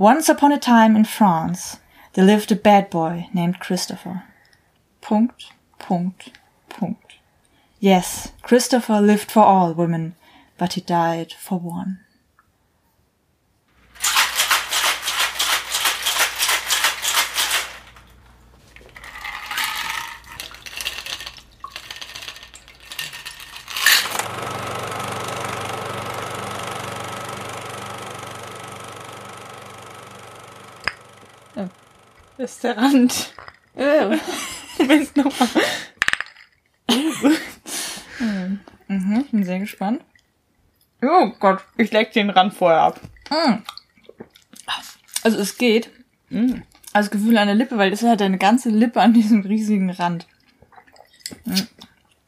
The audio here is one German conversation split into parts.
Once upon a time in France, there lived a bad boy named Christopher. Punkt, Punkt, Punkt. Yes, Christopher lived for all women, but he died for one. Ist der Rand. Moment nochmal. Mhm, ich bin sehr gespannt. Oh Gott, ich leck den Rand vorher ab. Mm. Also es geht. Mm. Also Gefühl an der Lippe, weil das ist halt eine ganze Lippe an diesem riesigen Rand.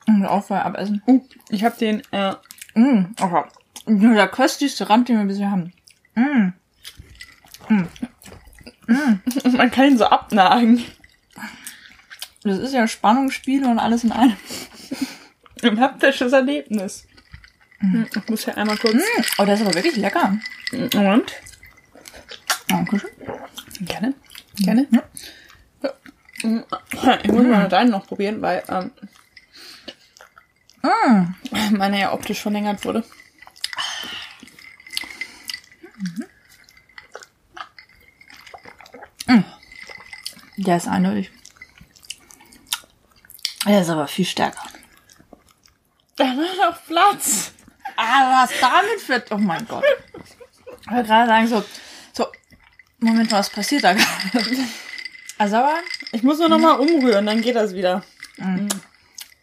Mm. auch vorher abessen. Uh, ich habe den, äh, Mm. Okay. Nur der köstlichste Rand, den wir bisher haben. Mm. man kann ihn so abnagen. Das ist ja Spannungsspiel und alles in einem. Ein haptisches Erlebnis. Hm, Ich muss ja einmal kurz. Oh, der ist aber wirklich lecker. Und? Dankeschön. Gerne. Gerne. Ja. Ich muss mal deinen noch probieren, weil ähm, Mm. meine ja optisch verlängert wurde. Der ist eindeutig. Der ist aber viel stärker. Da war noch Platz. Ah, was damit für... Oh mein Gott. Ich wollte gerade sagen, so... So, Moment, was passiert da gerade? Also aber... Ich muss nur noch mal umrühren, dann geht das wieder.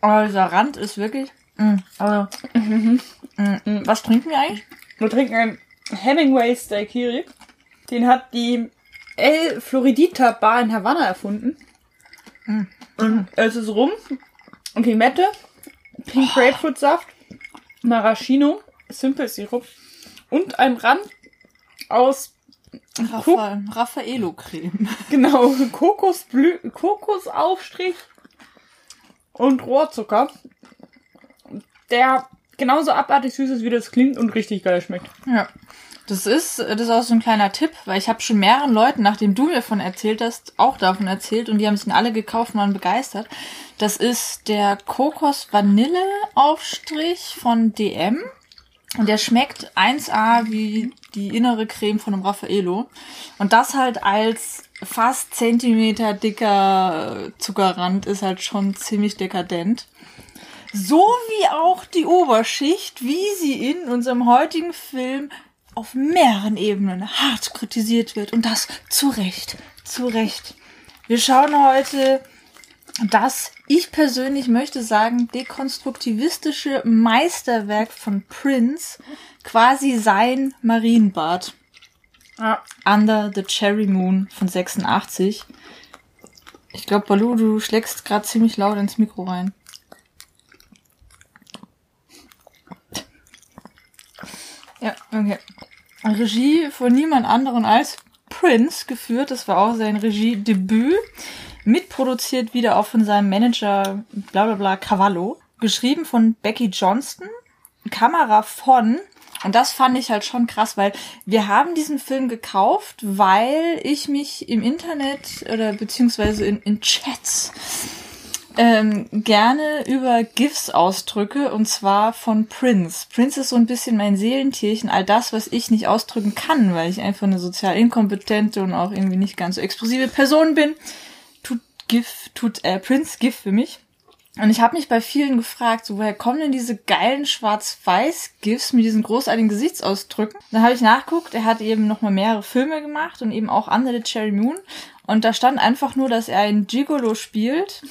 Oh, dieser Rand ist wirklich... Mm, also, mm, mm, was trinken wir eigentlich? Wir trinken einen Hemingway Daiquiri. Den hat die El Floridita Bar in Havanna erfunden. Und es ist rum und Limette, Pink Grapefruit Saft, Maraschino, Simple Sirup und ein Rand aus Raffa Raffaello-Creme. genau Kokosblü Kokosaufstrich und Rohrzucker, der genauso abartig süß ist, wie das klingt und richtig geil schmeckt. Ja. Das ist, das ist auch so ein kleiner Tipp, weil ich habe schon mehreren Leuten, nachdem du mir davon erzählt hast, auch davon erzählt und die haben es dann alle gekauft und waren begeistert. Das ist der Kokos-Vanille-Aufstrich von DM. Und der schmeckt 1A wie die innere Creme von einem Raffaello. Und das halt als fast Zentimeter dicker äh, Zuckerrand ist halt schon ziemlich dekadent. So wie auch die Oberschicht, wie sie in unserem heutigen Film auf mehreren Ebenen hart kritisiert wird. Und das zu Recht. Zu Recht. Wir schauen heute das, ich persönlich möchte sagen, dekonstruktivistische Meisterwerk von Prince, quasi sein Marienbad. Ja. Under the Cherry Moon von 86. Ich glaube, Balu, du schlägst gerade ziemlich laut ins Mikro rein. Ja, okay. Regie von niemand anderen als Prince geführt. Das war auch sein Regiedebüt. Mitproduziert wieder auch von seinem Manager bla bla bla Cavallo. Geschrieben von Becky Johnston. Kamera von und das fand ich halt schon krass, weil wir haben diesen Film gekauft, weil ich mich im Internet oder beziehungsweise in, in Chats ähm, gerne über GIFs ausdrücke und zwar von Prince. Prince ist so ein bisschen mein Seelentierchen, all das, was ich nicht ausdrücken kann, weil ich einfach eine sozial inkompetente und auch irgendwie nicht ganz so explosive Person bin. Tut GIF, tut äh, Prince GIF für mich. Und ich habe mich bei vielen gefragt, so, woher kommen denn diese geilen Schwarz-Weiß-GIFs mit diesen großartigen Gesichtsausdrücken? Dann habe ich nachguckt, er hat eben nochmal mehrere Filme gemacht und eben auch Under the Cherry Moon. Und da stand einfach nur, dass er einen Gigolo spielt.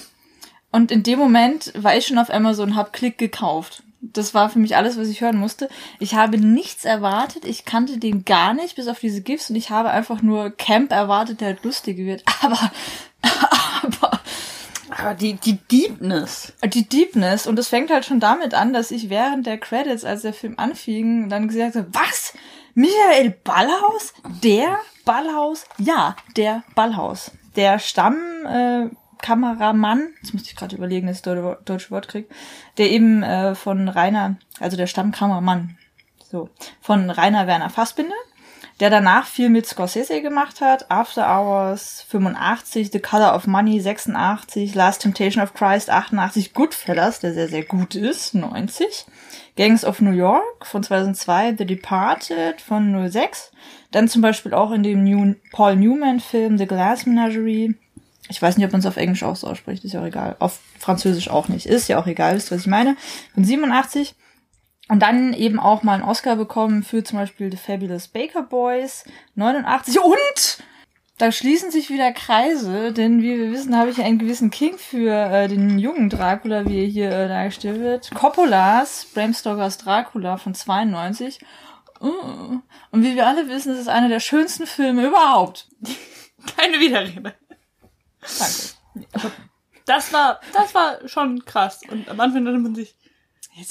Und in dem Moment war ich schon auf Amazon hab Klick gekauft. Das war für mich alles, was ich hören musste. Ich habe nichts erwartet. Ich kannte den gar nicht, bis auf diese GIFs. Und ich habe einfach nur Camp erwartet, der halt lustig wird. Aber, aber Aber die, die Deepness. die Deepness und es fängt halt schon damit an, dass ich während der Credits, als der Film anfing, dann gesagt habe, was? Michael Ballhaus? Der Ballhaus? Ja, der Ballhaus. Der Stammkameramann, äh, Kameramann, jetzt musste ich gerade überlegen, dass ich das deutsche- Wort krieg, der eben äh, von Rainer, also der Stammkameramann, so, von Rainer Werner Fassbinder, der danach viel mit Scorsese gemacht hat. After Hours 85, The Color of Money 86, Last Temptation of Christ 88, Goodfellas, der sehr, sehr gut ist, 90. Gangs of New York von 2002, The Departed von 06. Dann zum Beispiel auch in dem New Paul Newman-Film The Glass Menagerie. Ich weiß nicht, ob man es auf Englisch auch so ausspricht, ist ja auch egal. Auf Französisch auch nicht. Ist ja auch egal, wisst ihr, was ich meine. Von 87. Und dann eben auch mal einen Oscar bekommen für zum Beispiel The Fabulous Baker Boys 89. Und da schließen sich wieder Kreise, denn wie wir wissen, habe ich einen gewissen King für äh, den jungen Dracula, wie er hier äh, dargestellt wird. Coppolas Bram Stokers Dracula von 92. Uh. Und wie wir alle wissen, ist es einer der schönsten Filme überhaupt. Keine Widerrede. Danke. Das war, das war schon krass. Und am Anfang dachte man sich,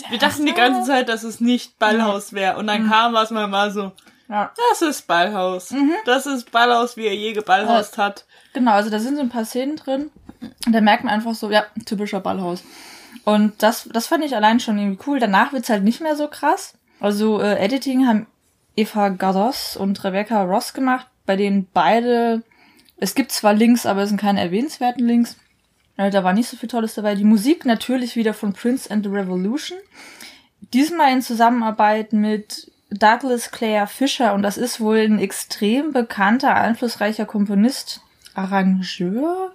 wir dachten die ganze Zeit, dass es nicht Ballhaus wäre. Und dann kam was mal mal so, Ja. das ist Ballhaus. Das ist Ballhaus, wie er je geballhaust hat. Genau, also da sind so ein paar Szenen drin. Und da merkt man einfach so, ja, typischer Ballhaus. Und das, das fand ich allein schon irgendwie cool. Danach wird's halt nicht mehr so krass. Also äh, Editing haben Eva Gados und Rebecca Ross gemacht, bei denen beide, es gibt zwar Links, aber es sind keine erwähnenswerten Links. Äh, da war nicht so viel Tolles dabei. Die Musik natürlich wieder von Prince and the Revolution. Diesmal in Zusammenarbeit mit Douglas Clare Fisher und das ist wohl ein extrem bekannter, einflussreicher Komponist, Arrangeur,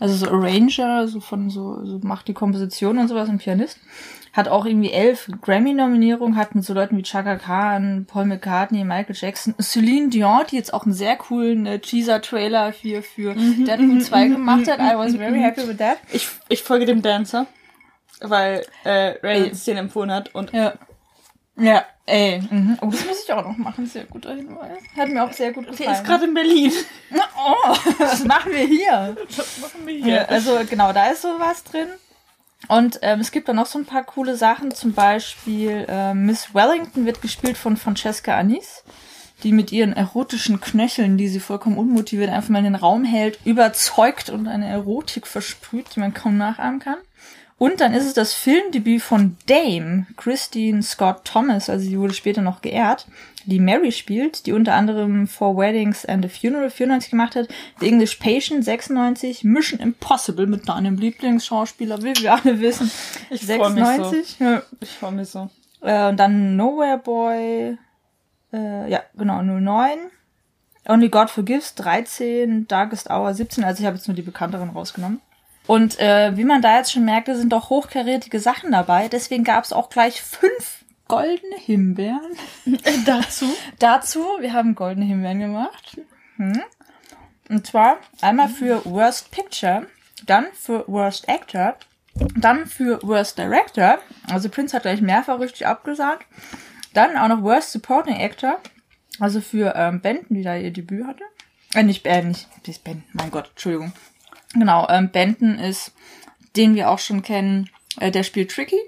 also so Arranger, so von so, so macht die Komposition und sowas, ein Pianist. Hat auch irgendwie elf Grammy-Nominierungen, hat mit so Leuten wie Chaka Khan, Paul McCartney, Michael Jackson, Celine Dion, die jetzt auch einen sehr coolen äh, Teaser-Trailer für, für Deadpool 2 gemacht hat. I was very happy with that. Ich, ich folge dem Dancer, weil äh, Reynolds den empfohlen hat. Und Ja. Ja, ey. Mhm. Oh, das muss ich auch noch machen. Sehr guter Hinweis. Hat mir auch sehr gut gefallen. der ist gerade in Berlin. Oh, was machen wir hier? Was machen wir hier? also genau, da ist sowas drin. Und ähm, es gibt dann noch so ein paar coole Sachen. Zum Beispiel äh, Miss Wellington wird gespielt von Francesca Anis, die mit ihren erotischen Knöcheln, die sie vollkommen unmotiviert einfach mal in den Raum hält, überzeugt und eine Erotik versprüht, die man kaum nachahmen kann. Und dann ist es das Filmdebüt von Dame, Christine Scott Thomas, also sie wurde später noch geehrt, die Mary spielt, die unter anderem Four Weddings and a Funeral 94 gemacht hat, The English Patient 96, Mission Impossible mit deinem Lieblingsschauspieler, wie wir alle wissen, Ich freu mich so. 96. Ja. Ich freue mich so. Äh, und dann Nowhere Boy, äh, ja, genau, 09. Only God Forgives 13, Darkest Hour 17, also ich habe jetzt nur die bekannteren rausgenommen. Und äh, wie man da jetzt schon merkte, sind doch hochkarätige Sachen dabei. Deswegen gab es auch gleich fünf goldene Himbeeren Dazu? dazu. Wir haben goldene Himbeeren gemacht. Hm. Und zwar einmal für Worst Picture, dann für Worst Actor, dann für Worst Director. Also Prince hat gleich mehrfach richtig abgesagt. Dann auch noch Worst Supporting Actor, also für ähm, Benton, die da ihr Debüt hatte. Äh, nicht, äh, nicht, nicht Benton, mein Gott, Entschuldigung. Genau, ähm, Benton ist, den wir auch schon kennen, äh, der spielt Tricky,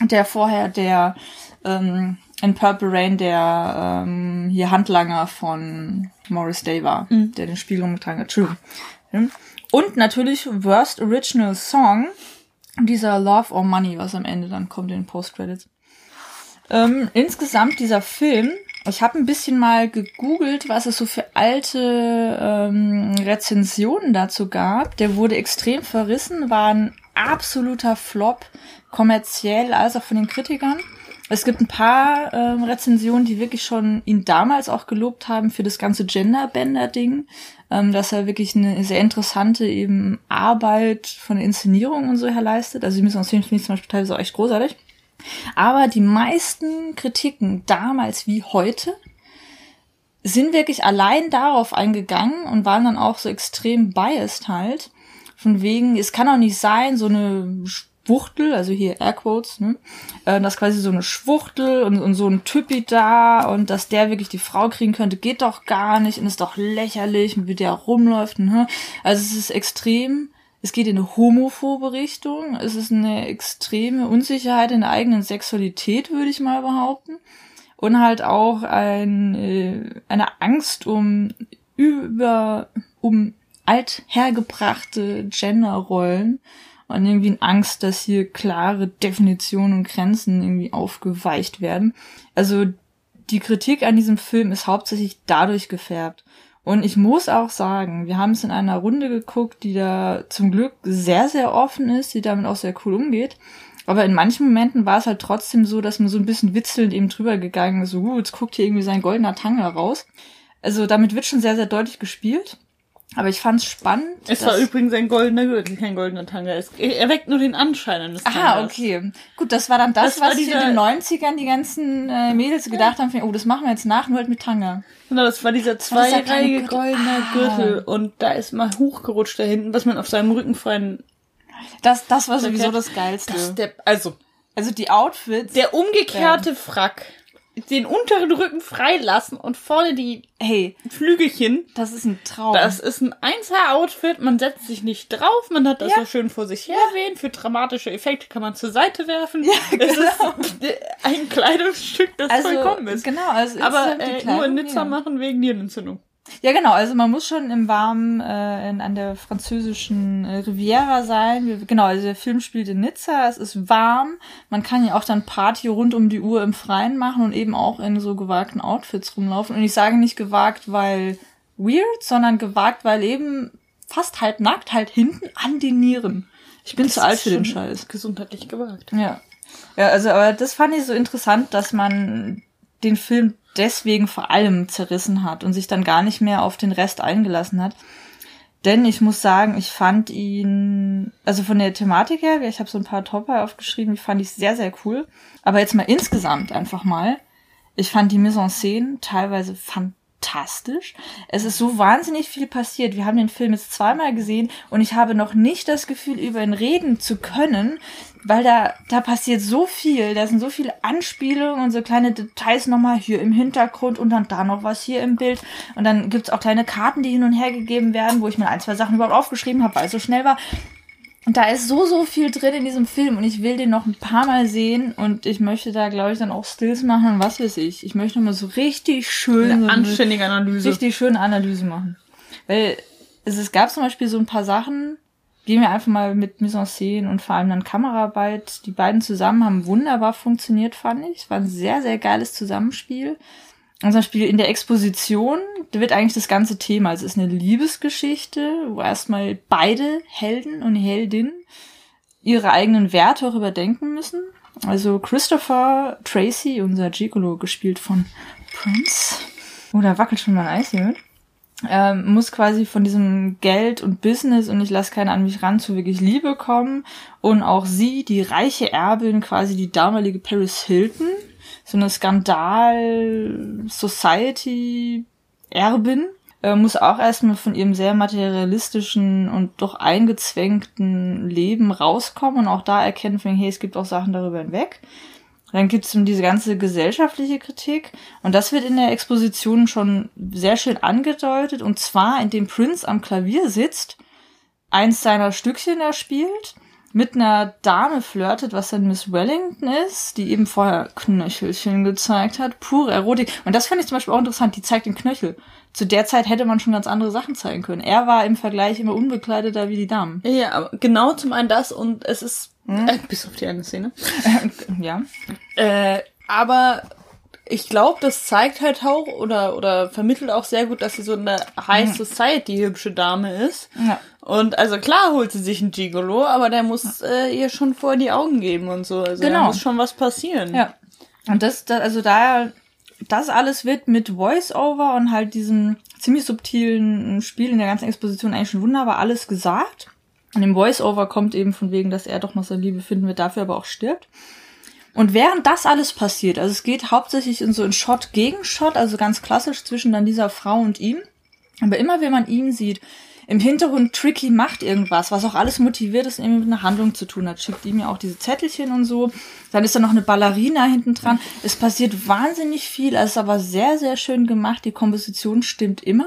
der vorher der ähm, in Purple Rain der ähm, hier Handlanger von Morris Day war, der den Spiegel umgetragen hat. Hm. Und natürlich Worst Original Song, dieser Love or Money, was am Ende dann kommt in den Post-Credits. Ähm, insgesamt dieser Film, ich habe ein bisschen mal gegoogelt, was es so für alte ähm, Rezensionen dazu gab. Der wurde extrem verrissen, war ein absoluter Flop, kommerziell als auch von den Kritikern. Es gibt ein paar ähm, Rezensionen, die wirklich schon ihn damals auch gelobt haben für das ganze Genderbender-Ding, ähm, dass er wirklich eine sehr interessante eben Arbeit von der Inszenierung und so her leistet. Also die müssen aus finde ich zum Beispiel teilweise auch echt großartig. Aber die meisten Kritiken damals wie heute sind wirklich allein darauf eingegangen und waren dann auch so extrem biased halt. Von wegen, es kann auch nicht sein, so eine Schwuchtel, also hier Airquotes, ne? Äh, dass quasi so eine Schwuchtel und, und so ein Typi da und dass der wirklich die Frau kriegen könnte, geht doch gar nicht und ist doch lächerlich, wie der rumläuft. Ne? Also es ist extrem es geht in eine homophobe Richtung. Es ist eine extreme Unsicherheit in der eigenen Sexualität, würde ich mal behaupten. Und halt auch ein, äh, eine Angst um über, um althergebrachte Genderrollen und irgendwie eine Angst, dass hier klare Definitionen und Grenzen irgendwie aufgeweicht werden. Also die Kritik an diesem Film ist hauptsächlich dadurch gefärbt. Und ich muss auch sagen, wir haben es in einer Runde geguckt, die da zum Glück sehr, sehr offen ist, die damit auch sehr cool umgeht. Aber in manchen Momenten war es halt trotzdem so, dass man so ein bisschen witzelnd eben drüber gegangen ist, so, uh, jetzt guckt hier irgendwie sein goldener Tanga raus. Also damit wird schon sehr, sehr deutlich gespielt. Aber ich fand's spannend. Es war übrigens ein goldener Gürtel, kein goldener Tanga. Es erweckt nur den Anschein eines Tangas. Ah, okay. Gut, das war dann das, das was dieser... in den 90ern die ganzen äh, Mädels gedacht haben, oh, das machen wir jetzt nach, nur halt mit Tanga. Genau, das war dieser zweireihige goldener ah. Gürtel. Und da ist mal hochgerutscht da hinten, was man auf seinem Rücken freien... Das, das war sowieso das Geilste. Das der, also, also die Outfits. Der umgekehrte ja. Frack den unteren Rücken freilassen und vorne die hey, Flügelchen. Das ist ein Traum. Das ist ein Einser-Outfit. Man setzt sich nicht drauf. Man hat das ja. so schön vor sich her wehen. Für dramatische Effekte kann man zur Seite werfen. Ja, genau. Es ist ein Kleidungsstück, das also, vollkommen ist. Genau, also Aber äh, nur in Nizza ja. machen wegen Nierenentzündung. Ja, genau. Also man muss schon im Warmen äh, in, an der französischen äh, Riviera sein. Wir, genau, also der Film spielt in Nizza. Es ist warm. Man kann ja auch dann Party rund um die Uhr im Freien machen und eben auch in so gewagten Outfits rumlaufen. Und ich sage nicht gewagt, weil weird, sondern gewagt, weil eben fast halb nackt, halt hinten an den Nieren. Ich bin das zu alt für den Scheiß. Gesundheitlich gewagt. Ja. Ja, also, aber das fand ich so interessant, dass man den Film deswegen vor allem zerrissen hat und sich dann gar nicht mehr auf den Rest eingelassen hat. Denn ich muss sagen, ich fand ihn, also von der Thematik her, ich habe so ein paar Topper aufgeschrieben, ich fand ich sehr, sehr cool. Aber jetzt mal insgesamt einfach mal. Ich fand die Mise en Scène teilweise fantastisch. Es ist so wahnsinnig viel passiert. Wir haben den Film jetzt zweimal gesehen und ich habe noch nicht das Gefühl, über ihn reden zu können, weil da, da passiert so viel, da sind so viele Anspielungen und so kleine Details nochmal hier im Hintergrund und dann da noch was hier im Bild. Und dann gibt's auch kleine Karten, die hin und her gegeben werden, wo ich mir ein, zwei Sachen überhaupt aufgeschrieben habe, weil es so schnell war. Und da ist so, so viel drin in diesem Film und ich will den noch ein paar Mal sehen und ich möchte da, glaube ich, dann auch Stills machen und was weiß ich. Ich möchte mal so richtig schön. Eine so anständige Analyse. Richtig schöne Analyse machen. Weil es, es gab zum Beispiel so ein paar Sachen, gehen wir einfach mal mit Mise en Scène und vor allem dann Kameraarbeit. Die beiden zusammen haben wunderbar funktioniert, fand ich. Es war ein sehr, sehr geiles Zusammenspiel. Und zum Beispiel in der Exposition, da wird eigentlich das ganze Thema, also es ist eine Liebesgeschichte, wo erstmal beide Helden und Heldinnen ihre eigenen Werte auch überdenken müssen. Also Christopher Tracy, unser Gigolo, gespielt von Prince. Oh, da wackelt schon mein Eis hier ähm, muss quasi von diesem Geld und Business und ich lasse keinen an mich ran zu wirklich Liebe kommen. Und auch sie, die reiche Erbin, quasi die damalige Paris Hilton, so eine Skandal-Society-Erbin, äh, muss auch erstmal von ihrem sehr materialistischen und doch eingezwängten Leben rauskommen und auch da erkennen, hey, es gibt auch Sachen darüber hinweg. Dann gibt es diese ganze gesellschaftliche Kritik. Und das wird in der Exposition schon sehr schön angedeutet. Und zwar, indem Prince am Klavier sitzt, eins seiner Stückchen da spielt, mit einer Dame flirtet, was dann Miss Wellington ist, die eben vorher Knöchelchen gezeigt hat. Pure Erotik. Und das fand ich zum Beispiel auch interessant. Die zeigt den Knöchel. Zu der Zeit hätte man schon ganz andere Sachen zeigen können. Er war im Vergleich immer unbekleideter wie die Damen. Ja, aber genau zum einen das und es ist hm? Äh, bis auf die eine Szene. ja. Äh, aber ich glaube, das zeigt halt auch oder, oder vermittelt auch sehr gut, dass sie so eine High hm. Society hübsche Dame ist. Ja. Und also klar holt sie sich einen Gigolo, aber der muss äh, ihr schon vor die Augen geben und so. Also genau. da muss schon was passieren. Ja. Und das, das also da das alles wird mit Voice-Over und halt diesem ziemlich subtilen Spiel in der ganzen Exposition eigentlich schon wunderbar alles gesagt. Und im Voice-Over kommt eben von wegen, dass er doch noch seine Liebe finden wird, dafür aber auch stirbt. Und während das alles passiert, also es geht hauptsächlich in so ein Shot gegen Shot, also ganz klassisch zwischen dann dieser Frau und ihm. Aber immer wenn man ihn sieht, im Hintergrund Tricky macht irgendwas, was auch alles motiviert ist, irgendwie mit einer Handlung zu tun hat. Schickt ihm ja auch diese Zettelchen und so. Dann ist da noch eine Ballerina hinten dran. Es passiert wahnsinnig viel, es ist aber sehr, sehr schön gemacht. Die Komposition stimmt immer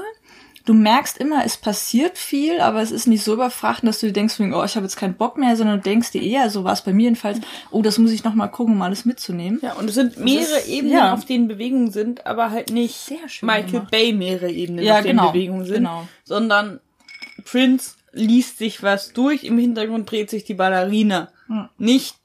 du merkst immer, es passiert viel, aber es ist nicht so überfrachtend, dass du dir denkst, oh, ich habe jetzt keinen Bock mehr, sondern du denkst dir eher, so war es bei mir jedenfalls, oh, das muss ich noch mal gucken, um alles mitzunehmen. Ja, und es sind mehrere ist, Ebenen, ja. auf denen Bewegungen sind, aber halt nicht Michael gemacht. Bay mehrere Ebenen, ja, auf denen genau, Bewegungen sind, genau. sondern Prince liest sich was durch, im Hintergrund dreht sich die Ballerina. Hm. Nicht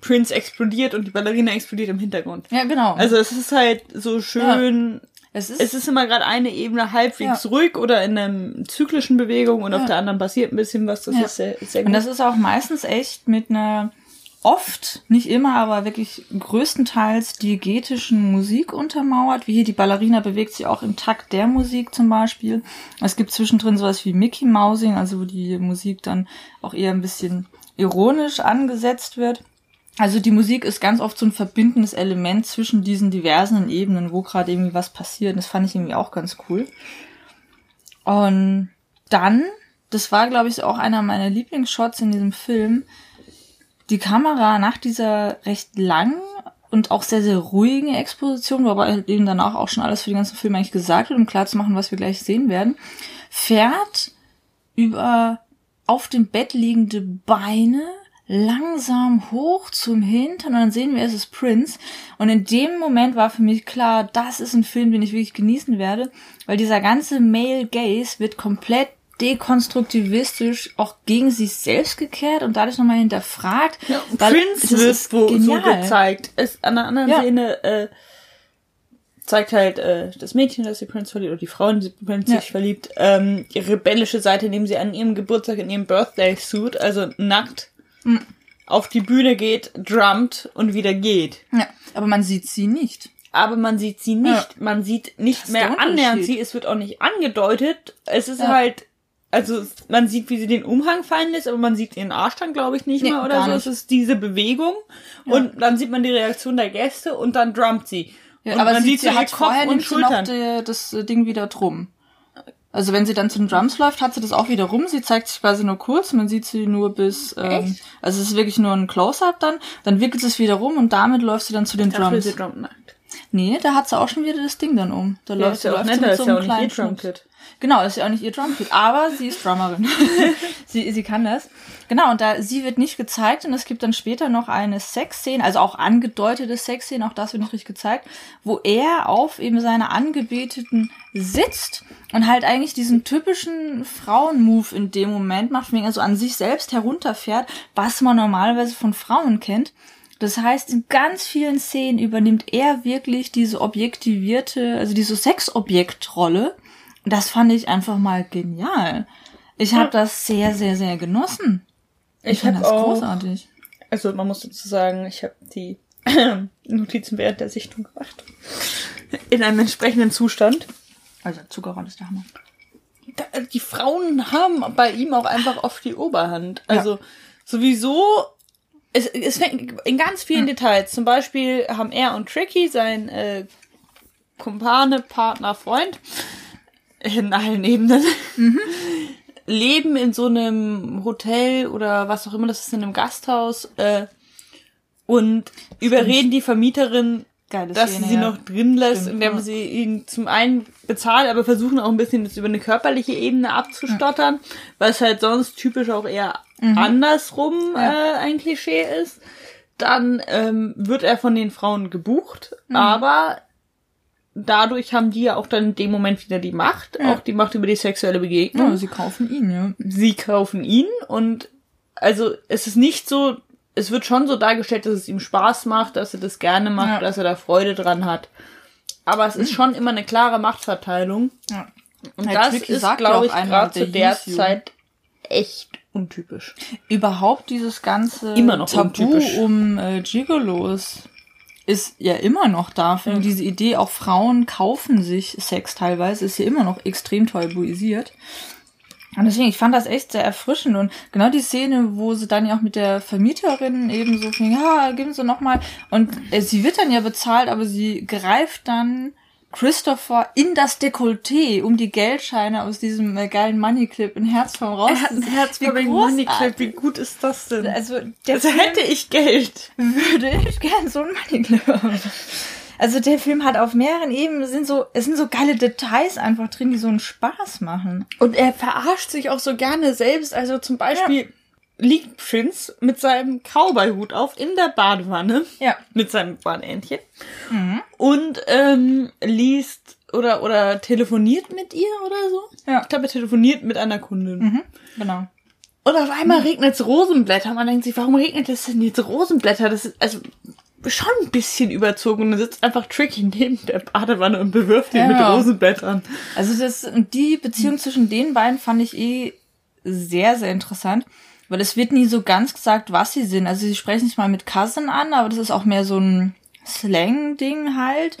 Prince explodiert und die Ballerina explodiert im Hintergrund. Ja, genau. Also es ist halt so schön. es ist, Es ist immer gerade eine Ebene halbwegs Ja. ruhig oder in einer zyklischen Bewegung und auf Ja. der anderen passiert ein bisschen was. Das Ja. ist sehr, sehr und gut. das ist auch meistens echt mit einer oft, nicht immer, aber wirklich größtenteils diegetischen Musik untermauert. Wie hier die Ballerina bewegt sich auch im Takt der Musik zum Beispiel. Es gibt zwischendrin sowas wie Mickey Mousing, also wo die Musik dann auch eher ein bisschen ironisch angesetzt wird. Also die Musik ist ganz oft so ein verbindendes Element zwischen diesen diversen Ebenen, wo gerade irgendwie was passiert. Das fand ich irgendwie auch ganz cool. Und dann, das war, glaube ich, auch einer meiner Lieblingsshots in diesem Film, die Kamera nach dieser recht langen und auch sehr, sehr ruhigen Exposition, wo aber eben danach auch schon alles für den ganzen Film eigentlich gesagt wird, um klar zu machen, was wir gleich sehen werden, fährt über auf dem Bett liegende Beine langsam hoch zum Hintern und dann sehen wir, es ist Prince. Und in dem Moment war für mich klar, das ist ein Film, den ich wirklich genießen werde, weil dieser ganze Male Gaze wird komplett dekonstruktivistisch auch gegen sich selbst gekehrt und dadurch nochmal hinterfragt. weil Prince wird wo, so gezeigt. Es, an einer anderen Ja. Szene äh, zeigt halt äh, das Mädchen, das sie Prince verliebt, oder die Frau, in die sie Prince Ja. sich verliebt, ähm, ihre rebellische Seite, indem sie an ihrem Geburtstag in ihrem Birthday-Suit, also nackt, Mhm. auf die Bühne geht, drummt und wieder geht. Ja, aber man sieht sie nicht. Aber man sieht sie nicht. Ja. Man sieht nicht mehr der annähernd sie. Es wird auch nicht angedeutet. Es ist Ja. halt, also man sieht, wie sie den Umhang fallen lässt, aber man sieht ihren Arsch dann, glaube ich, nicht Nee, mehr oder so. nicht. Es ist diese Bewegung. Und dann sieht man die Reaktion der Gäste und dann drummt sie. Ja, und aber man sie, sieht sie ihr hat Kopf vorher und sie Schultern. die, das äh, Ding wieder drum. Also wenn sie dann zu den Drums läuft, hat sie das auch wieder rum. Sie zeigt sich quasi nur kurz, man sieht sie nur bis, ähm, Echt? also es ist wirklich nur ein Close-Up dann. Dann wickelt sie es wieder rum und damit läuft sie dann zu den Drums. sie nackt. Nee, da hat sie auch schon wieder das Ding dann um. Da Ja, läuft ja sie auch läuft sie netter, mit ist so ja einem auch nicht ihr kleinen Schnitt. Drumkit. Genau, ist ja auch nicht ihr Drumkit, aber sie ist Drummerin. sie, sie kann das. Genau, und da sie wird nicht gezeigt und es gibt dann später noch eine Sexszene, also auch angedeutete Sexszene, auch das wird nicht richtig gezeigt, wo er auf eben seiner Angebeteten sitzt und halt eigentlich diesen typischen Frauenmove in dem Moment macht, wegen also an sich selbst herunterfährt, was man normalerweise von Frauen kennt. Das heißt, in ganz vielen Szenen übernimmt er wirklich diese objektivierte, also diese Sexobjektrolle. Und das fand ich einfach mal genial. Ich habe das sehr, sehr, sehr genossen. Ich fand habe das auch, großartig. also man muss dazu sagen, ich habe die Notizen während der Sichtung gemacht. In einem entsprechenden Zustand. Also Zuckerrolle ist der Hammer. da, die Frauen haben bei ihm auch einfach oft die Oberhand. Also sowieso, es, es fängt in ganz vielen Details. Zum Beispiel haben er und Tricky, sein äh, Kumpane, Partner, Freund, in allen Ebenen, leben in so einem Hotel oder was auch immer, das ist in einem Gasthaus äh, und überreden die Vermieterin, Geile dass Szene, sie sie ja. noch drin lässt, Stimmt, indem ja. sie ihn zum einen bezahlt, aber versuchen auch ein bisschen das über eine körperliche Ebene abzustottern, was halt sonst typisch auch eher andersrum Mhm. Ja. äh, ein Klischee ist. Dann ähm, wird er von den Frauen gebucht, Mhm. aber dadurch haben die ja auch dann in dem Moment wieder die Macht, Ja. auch die Macht über die sexuelle Begegnung Ja, sie kaufen ihn, ja. sie kaufen ihn und also es ist nicht so, es wird schon so dargestellt, dass es ihm Spaß macht, dass er das gerne macht, Ja. dass er da Freude dran hat. Aber es ist schon immer eine klare Machtverteilung. ja. Und Ja, das Tricky ist, glaube ich, gerade zu der hieß. Zeit echt untypisch. Überhaupt dieses ganze Immer noch Tabu untypisch. um äh, Gigolos ist ja immer noch da. Finde ich, Diese Idee, auch Frauen kaufen sich Sex teilweise, ist ja immer noch extrem tabuisiert. Und deswegen, ich fand das echt sehr erfrischend. Und genau die Szene, wo sie dann ja auch mit der Vermieterin eben so fing, ja, geben Sie noch mal. Und äh, sie wird dann ja bezahlt, aber sie greift dann Christopher in das Dekolleté, um die Geldscheine aus diesem äh, geilen Money Clip in Herzform raus. Herzbobing Money Clip, wie gut ist das denn? Also, Also hätte ich Geld. würde ich gern so einen Money Clip haben. Also der Film hat auf mehreren Ebenen sind so es sind so geile Details einfach drin, die so einen Spaß machen. Und er verarscht sich auch so gerne selbst. Also zum Beispiel liegt Prince mit seinem Cowboy-Hut auf in der Badewanne. Ja. Mit seinem Badeentchen. Und ähm, liest oder, oder telefoniert mit ihr oder so. Ja. Ich glaube, er telefoniert mit einer Kundin. Mhm, genau. Und auf einmal regnet es Rosenblätter. Man denkt sich, warum regnet es denn jetzt Rosenblätter? Das ist also schon ein bisschen überzogen. Und dann sitzt einfach Tricky neben der Badewanne und bewirft ihn Ja. mit Rosenblättern. Also das, die Beziehung zwischen den beiden fand ich eh sehr, sehr interessant. Weil es wird nie so ganz gesagt, was sie sind. Also sie sprechen sich mal mit Cousin an, aber das ist auch mehr so ein Slang-Ding halt.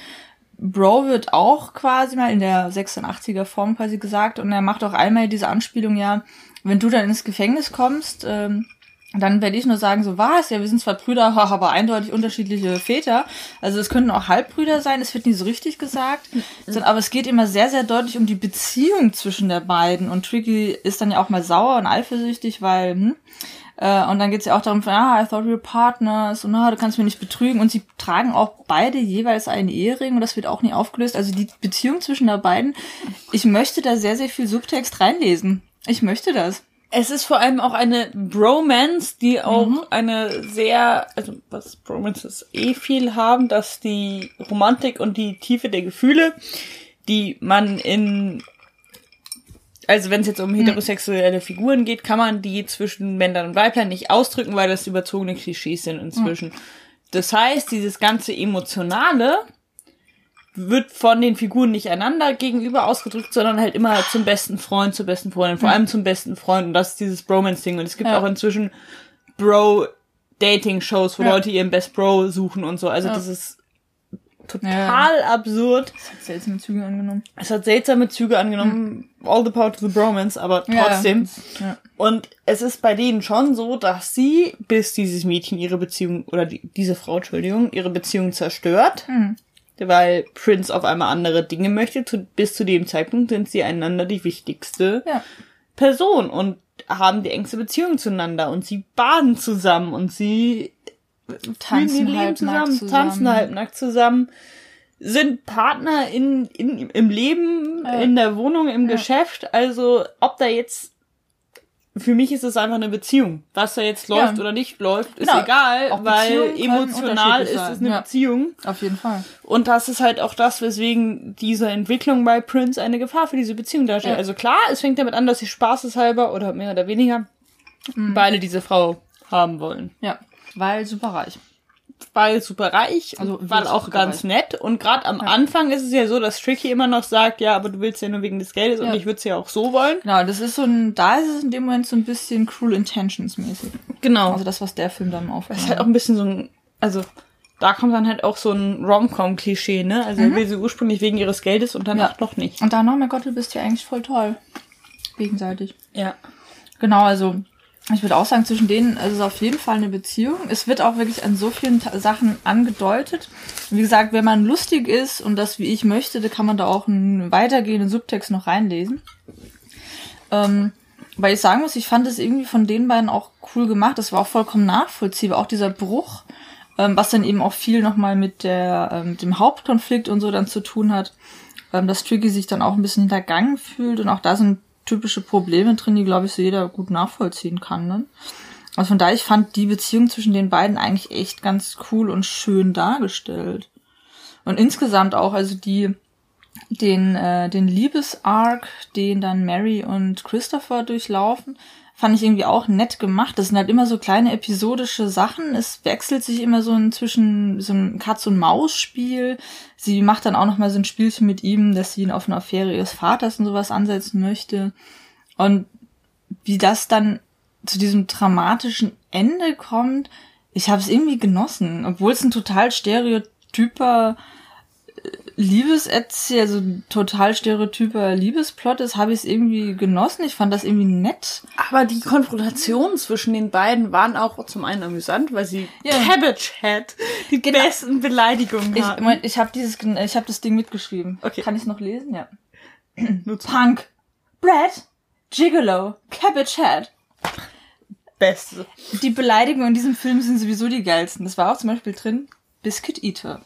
Bro wird auch quasi mal in der 86er Form quasi gesagt und er macht auch einmal diese Anspielung, ja, wenn du dann ins Gefängnis kommst, ähm, dann werde ich nur sagen, so was, ja, wir sind zwar Brüder, aber eindeutig unterschiedliche Väter. Also es könnten auch Halbbrüder sein, es wird nie so richtig gesagt. Aber es geht immer sehr, sehr deutlich um die Beziehung zwischen der beiden. Und Tricky ist dann ja auch mal sauer und eifersüchtig, weil, hm, äh, und dann geht's ja auch darum, ah, I thought we were partners und ah, du kannst mich nicht betrügen. Und sie tragen auch beide jeweils einen Ehering und das wird auch nie aufgelöst. Also die Beziehung zwischen der beiden, ich möchte da sehr, sehr viel Subtext reinlesen. Ich möchte das. Es ist vor allem auch eine Bromance, die auch eine sehr, also was Bromances eh viel haben, dass die Romantik und die Tiefe der Gefühle, die man in, also wenn es jetzt um heterosexuelle Figuren geht, kann man die zwischen Männern und Weiblein nicht ausdrücken, weil das überzogene Klischees sind inzwischen. Das heißt, dieses ganze Emotionale wird von den Figuren nicht einander gegenüber ausgedrückt, sondern halt immer zum besten Freund, zur besten Freundin, vor allem zum besten Freund. Und das ist dieses Bromance-Ding. Und es gibt Ja. auch inzwischen Bro-Dating-Shows, wo Ja. Leute ihren Best Bro suchen und so. Also Ja. das ist total absurd. Das hat seltsame Züge angenommen. Es hat seltsame Züge angenommen. All the power to the Bromance, aber trotzdem. Und es ist bei denen schon so, dass sie, bis dieses Mädchen ihre Beziehung, oder die, diese Frau, Entschuldigung, ihre Beziehung zerstört, Mhm. Weil Prince auf einmal andere Dinge möchte, zu, bis zu dem Zeitpunkt sind sie einander die wichtigste Ja. Person und haben die engste Beziehung zueinander und sie baden zusammen und sie Tanzen ihr Leben halbnackt zusammen, tanzen halbnackt zusammen, sind Partner in, in, im Leben, Ja. in der Wohnung, im Ja. Geschäft. Also ob da jetzt für mich ist es einfach eine Beziehung. Was da jetzt läuft Ja. oder nicht läuft, ist Genau. egal, weil emotional ist es eine Ja. Beziehung. Auf jeden Fall. Und das ist halt auch das, weswegen diese Entwicklung bei Prince eine Gefahr für diese Beziehung darstellt. Ja. Also klar, es fängt damit an, dass sie spaßeshalber oder mehr oder weniger Mhm. beide diese Frau haben wollen. Ja. Weil super reich. Weil super reich, Also, weil auch ganz reich. nett. Und gerade am Anfang ist es ja so, dass Tricky immer noch sagt, ja, aber du willst ja nur wegen des Geldes Ja. und ich würde es ja auch so wollen. Genau, das ist so ein, da ist es in dem Moment so ein bisschen Cruel Intentions mäßig. Genau. Also das, was der Film dann das aufmacht. ist halt auch ein bisschen so ein, also da kommt dann halt auch so ein Rom-Com-Klischee, ne? Also er will sie ursprünglich wegen ihres Geldes und danach Ja. doch nicht. Und dann, oh mein Gott, du bist ja eigentlich voll toll. Gegenseitig. Ja. Genau, also ich würde auch sagen, zwischen denen ist es auf jeden Fall eine Beziehung. Es wird auch wirklich an so vielen Sachen angedeutet. Wie gesagt, wenn man lustig ist und das wie ich möchte, dann kann man da auch einen weitergehenden Subtext noch reinlesen. Ähm, weil ich sagen muss, ich fand es irgendwie von den beiden auch cool gemacht. Das war auch vollkommen nachvollziehbar. Auch dieser Bruch, ähm, was dann eben auch viel nochmal mit der, ähm, mit dem Hauptkonflikt und so dann zu tun hat. Ähm, dass Tricky sich dann auch ein bisschen hintergangen fühlt und auch da sind typische Probleme drin, die, glaube ich, so jeder gut nachvollziehen kann. Ne? Also von daher, ich fand die Beziehung zwischen den beiden eigentlich echt ganz cool und schön dargestellt. Und insgesamt auch, also die, den, äh, den Liebesarc, den dann Mary und Christopher durchlaufen, fand ich irgendwie auch nett gemacht. Das sind halt immer so kleine episodische Sachen. Es wechselt sich immer so zwischen so ein Katz- und Maus-Spiel. Sie macht dann auch noch mal so ein Spielchen mit ihm, dass sie ihn auf eine Affäre ihres Vaters und sowas ansetzen möchte. Und wie das dann zu diesem dramatischen Ende kommt, ich habe es irgendwie genossen, obwohl es ein total stereotyper Liebeserzähl, also total stereotyper Liebesplot ist, habe ich es irgendwie genossen. Ich fand das irgendwie nett. Aber die Konfrontationen zwischen den beiden waren auch zum einen amüsant, weil sie Ja. Cabbage Head die besten Beleidigungen Ich, hatten. Moment, ich habe dieses, ich habe das Ding mitgeschrieben. Okay. Kann ich es noch lesen? Ja. Punk, Brad, Gigolo, Cabbage Head. Beste. Die Beleidigungen in diesem Film sind sowieso die geilsten. Das war auch zum Beispiel drin. Biscuit Eater.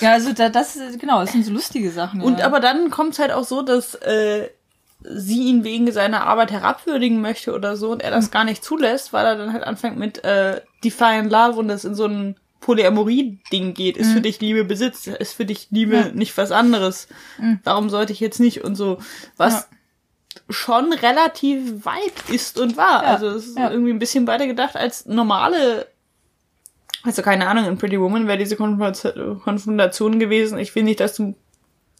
Ja, also da, das, genau, das sind so lustige Sachen. Und ja. aber dann kommt es halt auch so, dass äh, sie ihn wegen seiner Arbeit herabwürdigen möchte oder so und er das gar nicht zulässt, weil er dann halt anfängt mit äh, Define Love und das in so ein Polyamorie-Ding geht. Ist für dich Liebe Besitz, ist für dich Liebe Ja. nicht was anderes. Warum sollte ich jetzt nicht und so. Was schon relativ weit ist und war. Ja, Also es ist ja. irgendwie ein bisschen weiter gedacht als normale. Also keine Ahnung, in Pretty Woman wäre diese Konfrontation gewesen. Ich will nicht, dass du,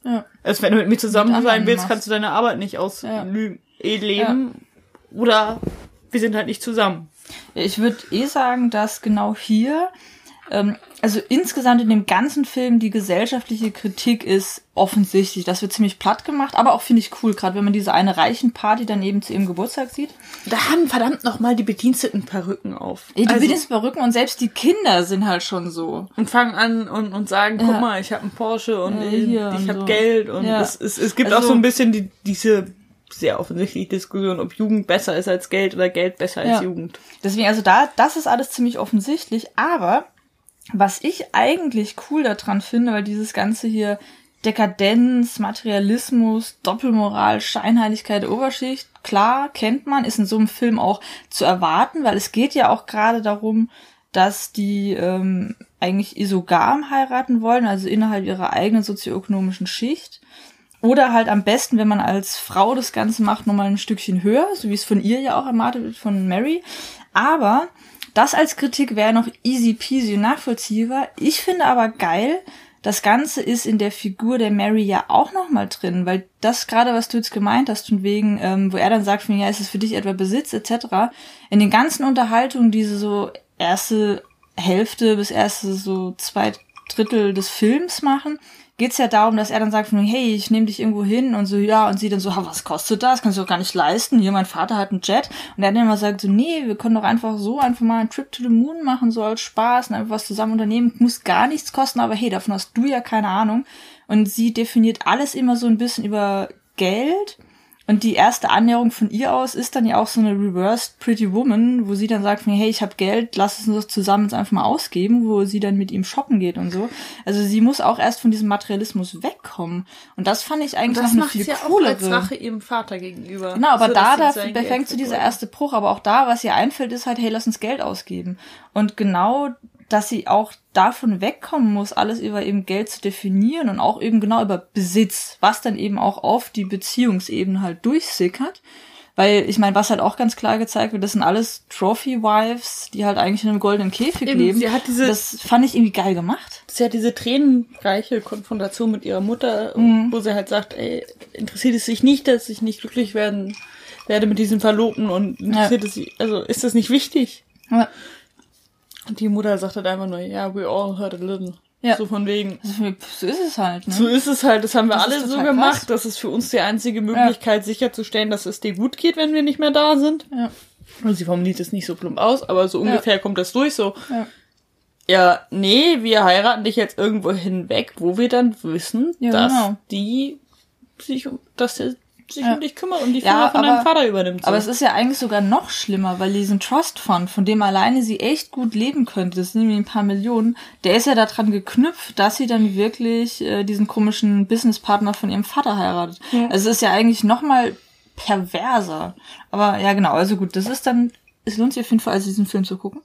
Ja. als wenn du mit mir zusammen Mit sein willst, machst. kannst du deine Arbeit nicht ausleben eh leben. Oder wir sind halt nicht zusammen. Ich würde eh sagen, dass genau hier, ähm, also insgesamt in dem ganzen Film die gesellschaftliche Kritik ist offensichtlich. Das wird ziemlich platt gemacht, aber auch finde ich cool, gerade wenn man diese eine reichen Party dann eben zu ihrem Geburtstag sieht. Da haben verdammt nochmal die Bediensteten Perücken auf. Ey, die Also- also, Perücken und selbst die Kinder sind halt schon so. und fangen an und, und sagen, guck Ja. mal, ich habe einen Porsche und Ja, ich, ich habe so. Geld und Ja. es, es, es gibt Also- auch so ein bisschen die, diese sehr offensichtliche Diskussion, ob Jugend besser ist als Geld oder Geld besser als Ja. Jugend. Deswegen, also da, das ist alles ziemlich offensichtlich, aber was ich eigentlich cool daran finde, weil dieses ganze hier Dekadenz, Materialismus, Doppelmoral, Scheinheiligkeit Oberschicht, klar, kennt man, ist in so einem Film auch zu erwarten, weil es geht ja auch gerade darum, dass die ähm, eigentlich isogam heiraten wollen, also innerhalb ihrer eigenen sozioökonomischen Schicht. Oder halt am besten, wenn man als Frau das Ganze macht, nochmal ein Stückchen höher, so wie es von ihr ja auch erwartet wird, von Mary. Aber das als Kritik wäre noch easy peasy nachvollziehbar. Ich finde aber geil, das Ganze ist in der Figur der Mary ja auch nochmal drin, weil das gerade, was du jetzt gemeint hast, von wegen, ähm, wo er dann sagt, von, ja, ist es für dich etwa Besitz, etc., in den ganzen Unterhaltungen, diese so erste Hälfte bis erste so zwei Drittel des Films machen, geht's ja darum, dass er dann sagt, hey, ich nehme dich irgendwo hin und so, ja, und sie dann so, was kostet das? Kannst du doch gar nicht leisten. Hier, mein Vater hat einen Jet. Und er dann immer sagt so, nee, wir können doch einfach so einfach mal einen Trip to the Moon machen, so als Spaß und einfach was zusammen unternehmen. Muss gar nichts kosten, aber hey, davon hast du ja keine Ahnung. Und sie definiert alles immer so ein bisschen über Geld. Und die erste Annäherung von ihr aus ist dann ja auch so eine Reversed Pretty Woman, wo sie dann sagt, hey, ich habe Geld, lass es uns doch zusammen jetzt einfach mal ausgeben, wo sie dann mit ihm shoppen geht und so. Also sie muss auch erst von diesem Materialismus wegkommen. Und das fand ich eigentlich Das noch eine macht viel sie ja auch coolere. als Rache ihrem Vater gegenüber. Genau, aber So, da, da, sie fängt so dieser erste Bruch, aber auch da, was ihr einfällt, ist halt, hey, lass uns Geld ausgeben. Und genau, dass sie auch davon wegkommen muss, alles über eben Geld zu definieren und auch eben genau über Besitz, was dann eben auch auf die Beziehungsebene halt durchsickert. Weil ich meine, was halt auch ganz klar gezeigt wird, das sind alles Trophy-Wives, die halt eigentlich in einem goldenen Käfig Eben, leben. sie hat diese- das fand ich irgendwie geil gemacht. Sie hat diese tränenreiche Konfrontation mit ihrer Mutter, Mhm. wo sie halt sagt, ey, interessiert es sich nicht, dass ich nicht glücklich werden werde mit diesem Verlobten und interessiert es sie, also ist das nicht wichtig? Und die Mutter sagt halt einfach nur, ja, we all hurt a little. Ja. So von wegen. also, so ist es halt, ne? So ist es halt, das haben wir Das alle so gemacht. krass. Das ist für uns die einzige Möglichkeit, sicherzustellen, dass es dir gut geht, wenn wir nicht mehr da sind. Ja. Und sie formuliert es nicht so plump aus, aber so ungefähr kommt das durch so. Ja. Ja, nee, wir heiraten dich jetzt irgendwo hinweg, wo wir dann wissen, Ja, dass genau. die sich um, dass der sich Ja. um dich kümmert und die Ja, Firma von aber- deinem Vater übernimmt. So. Aber es ist ja eigentlich sogar noch schlimmer, weil diesen Trust Fund, von dem alleine sie echt gut leben könnte, das sind nämlich ein paar Millionen, der ist ja daran geknüpft, dass sie dann wirklich äh, diesen komischen Businesspartner von ihrem Vater heiratet. Also es ist ja eigentlich noch mal perverser. Aber ja, genau, also gut, das ist dann, es lohnt sich auf jeden Fall, also diesen Film zu gucken.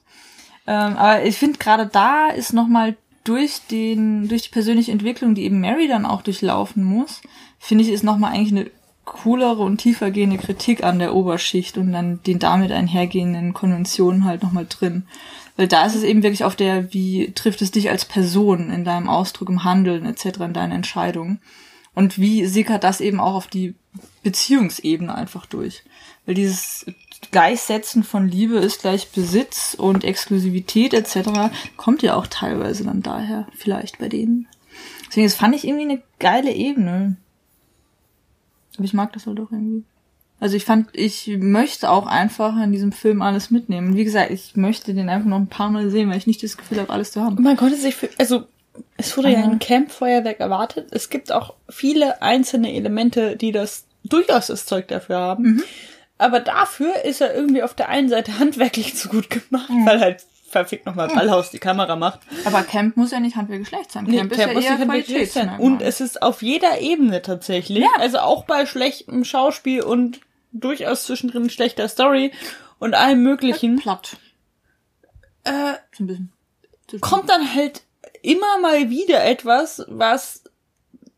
Ähm, aber ich finde gerade da ist noch mal durch den, durch die persönliche Entwicklung, die eben Mary dann auch durchlaufen muss, finde ich, ist noch mal eigentlich eine coolere und tiefergehende Kritik an der Oberschicht und dann den damit einhergehenden Konventionen halt noch mal drin. Weil da ist es eben wirklich auf der, wie trifft es dich als Person in deinem Ausdruck, im Handeln etc., in deinen Entscheidungen. Und wie sickert das eben auch auf die Beziehungsebene einfach durch. Weil dieses Gleichsetzen von Liebe ist gleich Besitz und Exklusivität etc. kommt ja auch teilweise dann daher, vielleicht bei denen. Deswegen, das fand ich irgendwie eine geile Ebene. Aber ich mag das halt auch irgendwie. Also ich fand, ich möchte auch einfach in diesem Film alles mitnehmen. Und wie gesagt, ich möchte den einfach noch ein paar Mal sehen, weil ich nicht das Gefühl habe, alles zu haben. man konnte sich für, also es wurde ja ein Campfeuerwerk erwartet. Es gibt auch viele einzelne Elemente, die das durchaus das Zeug dafür haben. Mhm. Aber dafür ist er irgendwie auf der einen Seite handwerklich zu gut gemacht, weil halt verfickt nochmal Ballhaus die Kamera macht. Aber Camp muss ja nicht handwerklich schlecht sein. Nee, Camp ist Camp ja muss eher nicht handwerklich sein. Und es ist auf jeder Ebene tatsächlich. Ja. Also auch bei schlechtem Schauspiel und durchaus zwischendrin schlechter Story und allem möglichen. platt. Äh, So ein bisschen. So kommt dann halt immer mal wieder etwas, was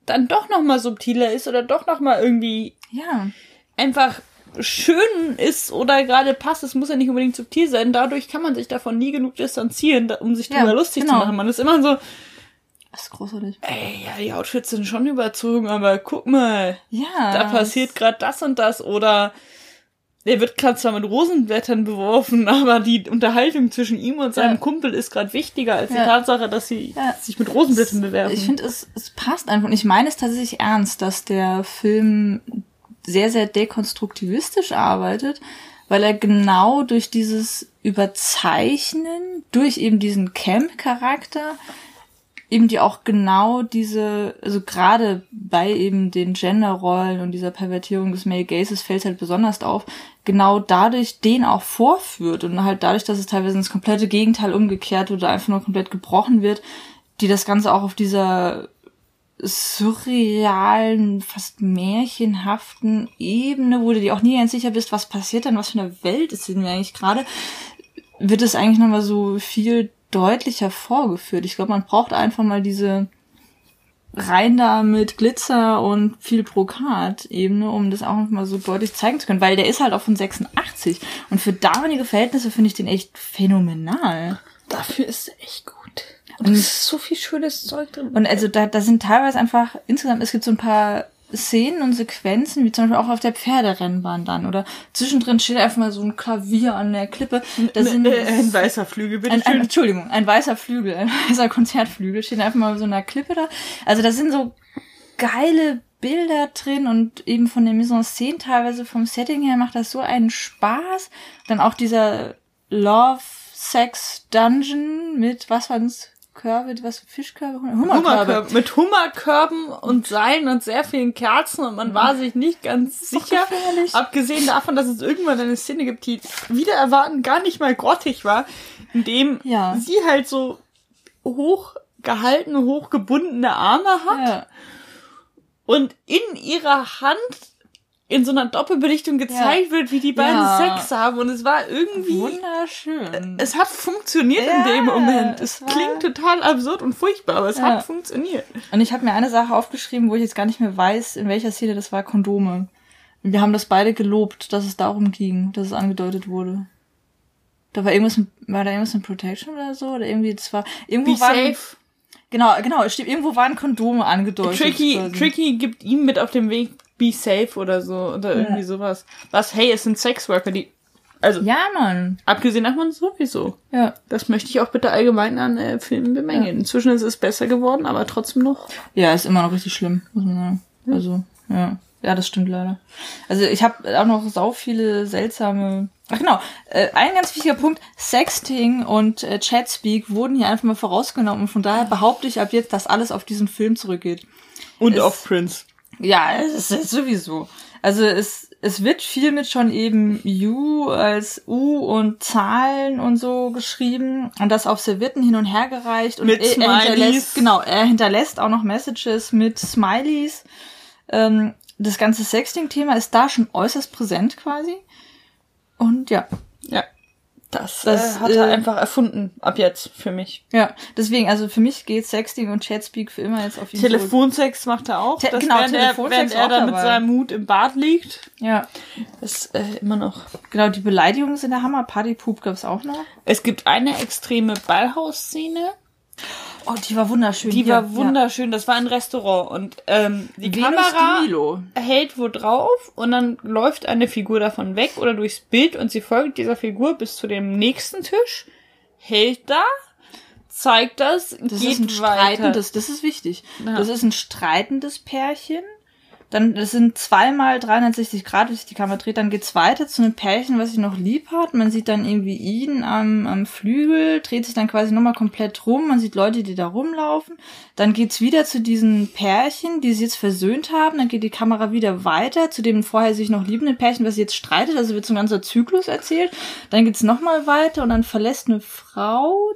dann doch noch mal subtiler ist oder doch noch mal irgendwie Ja. einfach schön ist oder gerade passt. Es muss ja nicht unbedingt subtil sein. Dadurch kann man sich davon nie genug distanzieren, um sich Ja, darüber lustig genau. zu machen. Man ist immer so, Das ist großartig. ey, ja, die Outfits sind schon überzogen, aber guck mal, Ja. da passiert gerade das und das oder der wird gerade zwar mit Rosenblättern beworfen, aber die Unterhaltung zwischen ihm und seinem Ja. Kumpel ist gerade wichtiger als die Ja. Tatsache, dass sie Ja. sich mit Rosenblättern bewerfen. Ich finde, es, es passt einfach. Und ich meine es tatsächlich ernst, dass der Film sehr, sehr dekonstruktivistisch arbeitet, weil er genau durch dieses Überzeichnen, durch eben diesen Camp-Charakter, eben die auch genau diese, also gerade bei eben den Genderrollen und dieser Pervertierung des Male Gazes fällt halt besonders auf, genau dadurch den auch vorführt und halt dadurch, dass es teilweise ins komplette Gegenteil umgekehrt oder einfach nur komplett gebrochen wird, die das Ganze auch auf dieser surrealen, fast märchenhaften Ebene, wo du dir auch nie ganz sicher bist, was passiert denn, was für eine Welt ist denn eigentlich gerade, wird es eigentlich nochmal so viel deutlicher vorgeführt. Ich glaube, man braucht einfach mal diese rein da mit Glitzer und viel Brokat-Ebene, um das auch noch mal so deutlich zeigen zu können, weil der ist halt auch von 86 und für damalige Verhältnisse finde ich den echt phänomenal. Dafür ist er echt gut. Und es ist so viel schönes Zeug drin. Und also da, da sind teilweise einfach insgesamt, es gibt so ein paar Szenen und Sequenzen, wie zum Beispiel auch auf der Pferderennbahn dann. Oder zwischendrin steht einfach mal so ein Klavier an der Klippe. Da sind äh, ein weißer Flügel, bitte ein, ein, schön. Entschuldigung, ein weißer Flügel, ein weißer Konzertflügel, steht einfach mal so einer Klippe da. Also da sind so geile Bilder drin und eben von der Mise en Scène teilweise vom Setting her macht das so einen Spaß. Dann auch dieser Love Sex Dungeon mit, was waren's? Körbe, was, Fischkörbe? Hummerkörbe. Hummerkörben, mit Hummerkörben und Seilen und sehr vielen Kerzen und man war sich nicht ganz sicher. Abgesehen davon, dass es irgendwann eine Szene gibt, die wieder erwarten gar nicht mal grottig war, in dem Ja. sie halt so hoch gehaltene, hochgebundene Arme hat Ja. und in ihrer Hand in so einer Doppelbelichtung gezeigt wird, wie die beiden Ja. Sex haben und es war irgendwie Wunderschön. es hat funktioniert Ja, in dem Moment. Es es war- klingt total absurd und furchtbar, aber es Ja. hat funktioniert. Und ich habe mir eine Sache aufgeschrieben, wo ich jetzt gar nicht mehr weiß, in welcher Szene das war, Kondome. Wir haben das beide gelobt, dass es darum ging, dass es angedeutet wurde. Da war irgendwas, mit, war da irgendwas mit Protection oder so? Oder irgendwie, das war, irgendwo Be waren, safe. genau, genau, es steht, irgendwo waren Kondome angedeutet. Tricky. Tricky gibt ihm mit auf dem Weg Be safe oder so oder irgendwie sowas. Was, hey, es sind Sexworker, die. Also, Ja, Mann. abgesehen davon sowieso. Ja. Das möchte ich auch bitte allgemein an äh, Filmen bemängeln. Inzwischen ist es besser geworden, aber trotzdem noch. Ja, ist immer noch richtig schlimm, muss man sagen. Also, ja. Ja, das stimmt leider. Also ich habe auch noch sau viele seltsame. Ach genau, äh, ein ganz wichtiger Punkt, Sexting und äh, Chatspeak wurden hier einfach mal vorausgenommen und von daher behaupte ich ab jetzt, dass alles auf diesen Film zurückgeht. Und Es- auf Prince. Ja, es ist sowieso. Also es, es wird viel mit schon eben U als U und Zahlen und so geschrieben und das auf Servietten hin und her gereicht. Und Mit er, er hinterlässt, genau, er hinterlässt auch noch Messages mit Smileys. Ähm, das ganze Sexting-Thema ist da schon äußerst präsent quasi. Und Ja. Das, Das, äh, hat er äh, einfach erfunden, ab jetzt, für mich. ja, deswegen, also für mich geht Sexting und Chatspeak für immer jetzt auf ihn zurück. Telefonsex macht er auch. Te- das genau, während er, Telefonsex während er auch da mit seinem Hut im Bad liegt. Ja, ist äh, immer noch. genau, die Beleidigungen sind der Hammer. Partypoop gab's auch noch. Es gibt eine extreme Ballhausszene, Oh, die war wunderschön. die Hier, war wunderschön. Das war ein Restaurant und ähm, die Venus Kamera Milo. hält wo drauf und dann läuft eine Figur davon weg oder durchs Bild und sie folgt dieser Figur bis zu dem nächsten Tisch, hält da, zeigt das, Das geht ist ein weiter. streitendes, das ist wichtig. Ja. Das ist ein streitendes Pärchen. Dann, das sind zweimal 360 Grad, wie sich die Kamera dreht. Dann geht's weiter zu einem Pärchen, was sich noch lieb hat. Man sieht dann irgendwie ihn am, am Flügel, dreht sich dann quasi nochmal komplett rum. Man sieht Leute, die da rumlaufen. Dann geht's wieder zu diesen Pärchen, die sich jetzt versöhnt haben. Dann geht die Kamera wieder weiter zu dem vorher sich noch liebenden Pärchen, was sich jetzt streitet. Also wird so ein ganzer Zyklus erzählt. Dann geht's nochmal weiter und dann verlässt eine Frau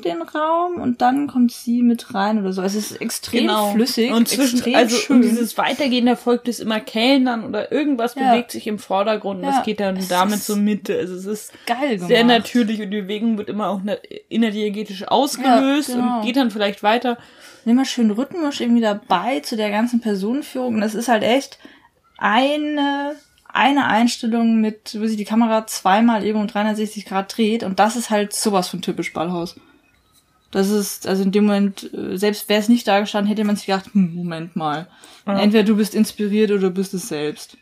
den Raum und dann kommt sie mit rein oder so. Also es ist extrem flüssig Genau. Und zwischen, extrem also schön. und dieses Weitergehen erfolgt es immer Kellnern oder irgendwas Ja. bewegt sich im Vordergrund und Ja. das geht dann Es damit zur Mitte. Also es ist geil gemacht. sehr natürlich und die Bewegung wird immer auch innerdiegetisch ausgelöst Ja, genau. und geht dann vielleicht weiter. immer schön rhythmisch irgendwie dabei zu der ganzen Personenführung. Und das ist halt echt eine eine Einstellung mit, wo sich die Kamera zweimal eben um 360 Grad dreht und das ist halt sowas von typisch Ballhaus. Das ist, also in dem Moment, äh, selbst wäre es nicht da gestanden, hätte man sich gedacht, hm, Moment mal. Ja. Entweder du bist inspiriert oder du bist es selbst.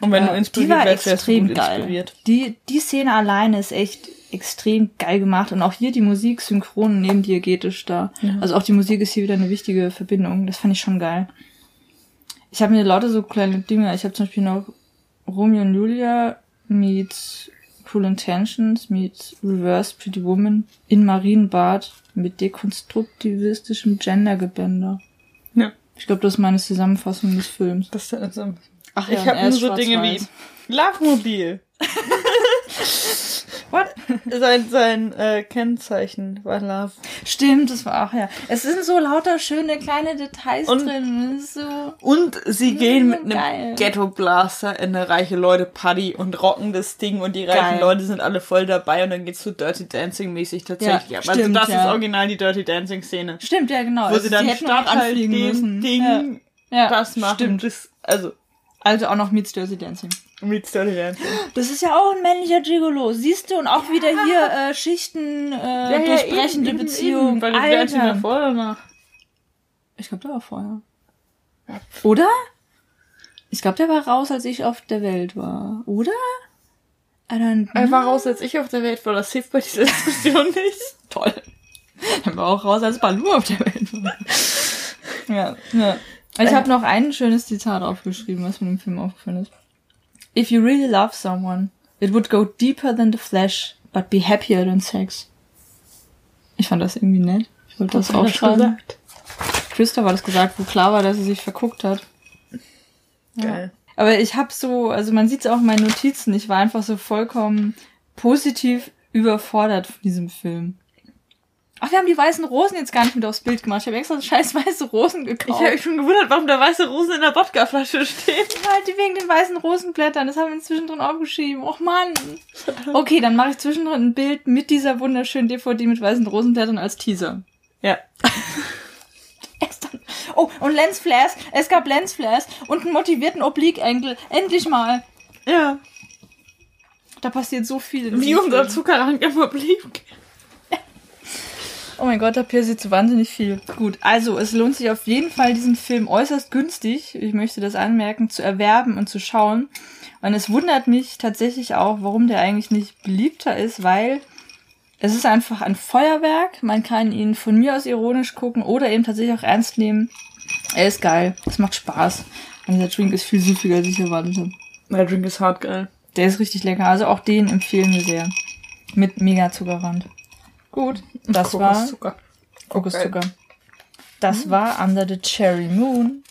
Und wenn Äh, du inspiriert war wärst, wärst du extrem gut geil. inspiriert. Die, die Szene alleine ist echt extrem geil gemacht und auch hier die Musik synchron neben diegetisch da. Also auch die Musik ist hier wieder eine wichtige Verbindung. Das fand ich schon geil. Ich habe mir lauter so kleine Dinge. Ich habe zum Beispiel noch Romeo und Julia meets Cruel Intentions meets Reverse Pretty Woman in Marienbad mit dekonstruktivistischem Gendergebänder. Ja. Ich glaube, das ist meine Zusammenfassung des Films. Das ist so. Ach Ich habe nur so Dinge wie Lachmobil. What? sein sein äh, Kennzeichen war Love. Stimmt, das war auch, ja. Es sind so lauter schöne kleine Details Und- drin. Ist so. Und sie gehen mit einem geil. Ghetto Blaster in eine reiche Leute Party und rocken das Ding und die reichen Geil. Leute sind alle voll dabei und dann geht's so Dirty Dancing mäßig tatsächlich Ja, ab. Also stimmt, das ist ja. original die Dirty Dancing Szene. Stimmt, ja, genau. Wo Also, sie dann statt halt dem müssen. Ding Ja. das machen. Stimmt. Das, also, Also auch noch Meets Dirty Dancing. Mit Dirty Dancing. Das ist ja auch ein männlicher Gigolo. Siehst du? Und auch wieder hier äh, Schichten, äh, durchbrechende Beziehung. Weil die Dancing Alter. davor oder danach? Ich glaube, der war vorher. Oder? Ich glaube, der war raus, als ich auf der Welt war. Oder? Don't Er war raus, als ich auf der Welt war. Das hilft bei dieser Diskussion nicht. Toll. Er war auch raus, als Balu auf der Welt war. ja, ja. Ich habe noch ein schönes Zitat aufgeschrieben, was mir im Film aufgefallen ist. If you really love someone, it would go deeper than the flesh, but be happier than sex. Ich fand das irgendwie nett. Ich wollte das hat er aufschreiben. gesagt? Christoph hat das gesagt, wo klar war, dass sie sich verguckt hat. Geil. Aber ich habe so, also man sieht es auch in meinen Notizen, ich war einfach so vollkommen positiv überfordert von diesem Film. Ach, wir haben die weißen Rosen jetzt gar nicht mit aufs Bild gemacht. Ich habe extra so scheiß weiße Rosen Ich gekauft. habe mich schon gewundert, warum da weiße Rosen in der Wodkaflasche stehen. halt die wegen den weißen Rosenblättern. Das haben wir zwischendrin aufgeschrieben. Och Mann. Okay, dann mache ich zwischendrin ein Bild mit dieser wunderschönen DVD mit weißen Rosenblättern als Teaser. Ja. Oh, und Lensflares. Es gab Lensflares und einen motivierten Oblique-Angle. Endlich mal. Ja. Da passiert so viel. in Wie unser. Zuckerrang immer blieb. Oh mein Gott, da passiert so wahnsinnig viel. Gut, also es lohnt sich auf jeden Fall, diesen Film äußerst günstig, ich möchte das anmerken, zu erwerben und zu schauen. Und es wundert mich tatsächlich auch, warum der eigentlich nicht beliebter ist, weil es ist einfach ein Feuerwerk. Man kann ihn von mir aus ironisch gucken oder eben tatsächlich auch ernst nehmen. Er ist geil. Es macht Spaß. Und dieser Drink ist viel süffiger, als ich erwartet habe. Der Drink ist hart geil. Der ist richtig lecker. Also auch den empfehlen wir sehr. Mit mega Zuckerrand. Gut, das war Kokoszucker. Kokoszucker. Das war Under the Cherry Moon.